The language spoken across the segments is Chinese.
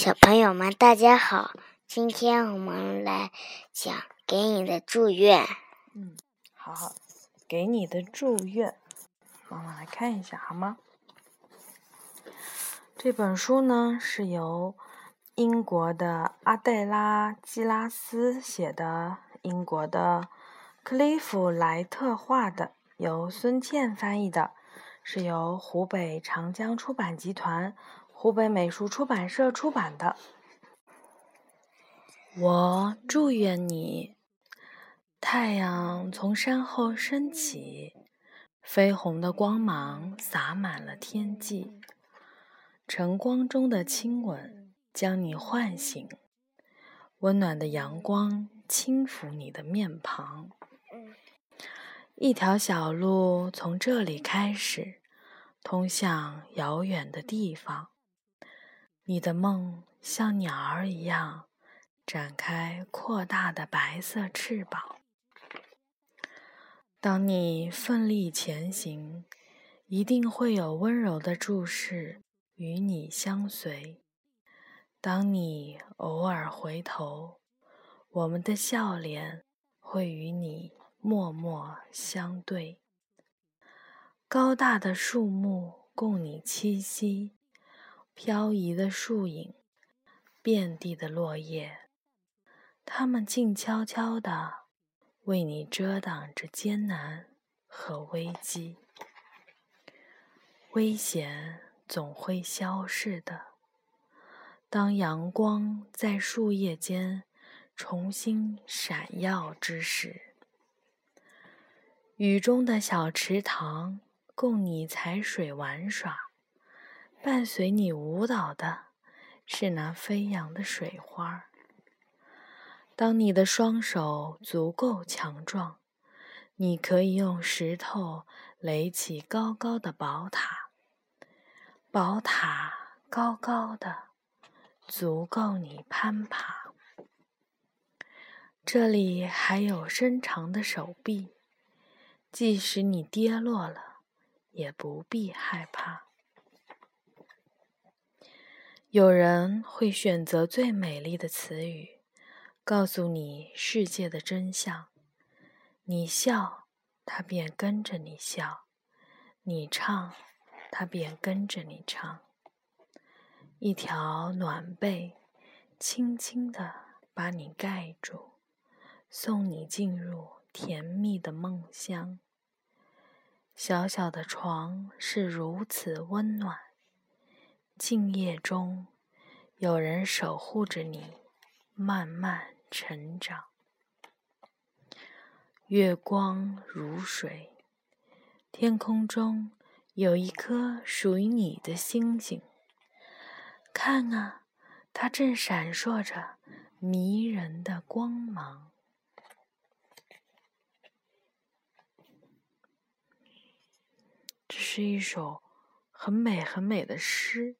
小朋友们，大家好！今天我们来讲《给你的祝愿》。嗯，好好，给你的祝愿，妈妈来看一下好吗？这本书呢是由英国的阿黛拉·基拉斯写的，英国的克利夫·莱特画的，由孙茜翻译的，是由湖北长江出版集团。湖北美术出版社出版的。我祝愿你，太阳从山后升起，绯红的光芒洒满了天际，晨光中的亲吻将你唤醒，温暖的阳光轻抚你的面庞。一条小路从这里开始，通向遥远的地方。你的梦像鸟儿一样展开扩大的白色翅膀。当你奋力前行，一定会有温柔的注视与你相随。当你偶尔回头，我们的笑脸会与你默默相对。高大的树木供你栖息。飘移的树影，遍地的落叶，它们静悄悄地为你遮挡着艰难和危机。危险总会消逝的。当阳光在树叶间重新闪耀之时，雨中的小池塘供你踩水玩耍。伴随你舞蹈的是那飞扬的水花。当你的双手足够强壮，你可以用石头垒起高高的宝塔。宝塔高高的，足够你攀爬。这里还有伸长的手臂，即使你跌落了，也不必害怕。有人会选择最美丽的词语，告诉你世界的真相。你笑，他便跟着你笑；你唱，他便跟着你唱。一条暖被，轻轻地把你盖住，送你进入甜蜜的梦乡。小小的床是如此温暖。静夜中，有人守护着你，慢慢成长。月光如水，天空中有一颗属于你的星星。看啊，它正闪烁着迷人的光芒。这是一首很美很美的诗。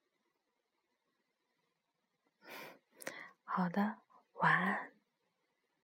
好的，晚安。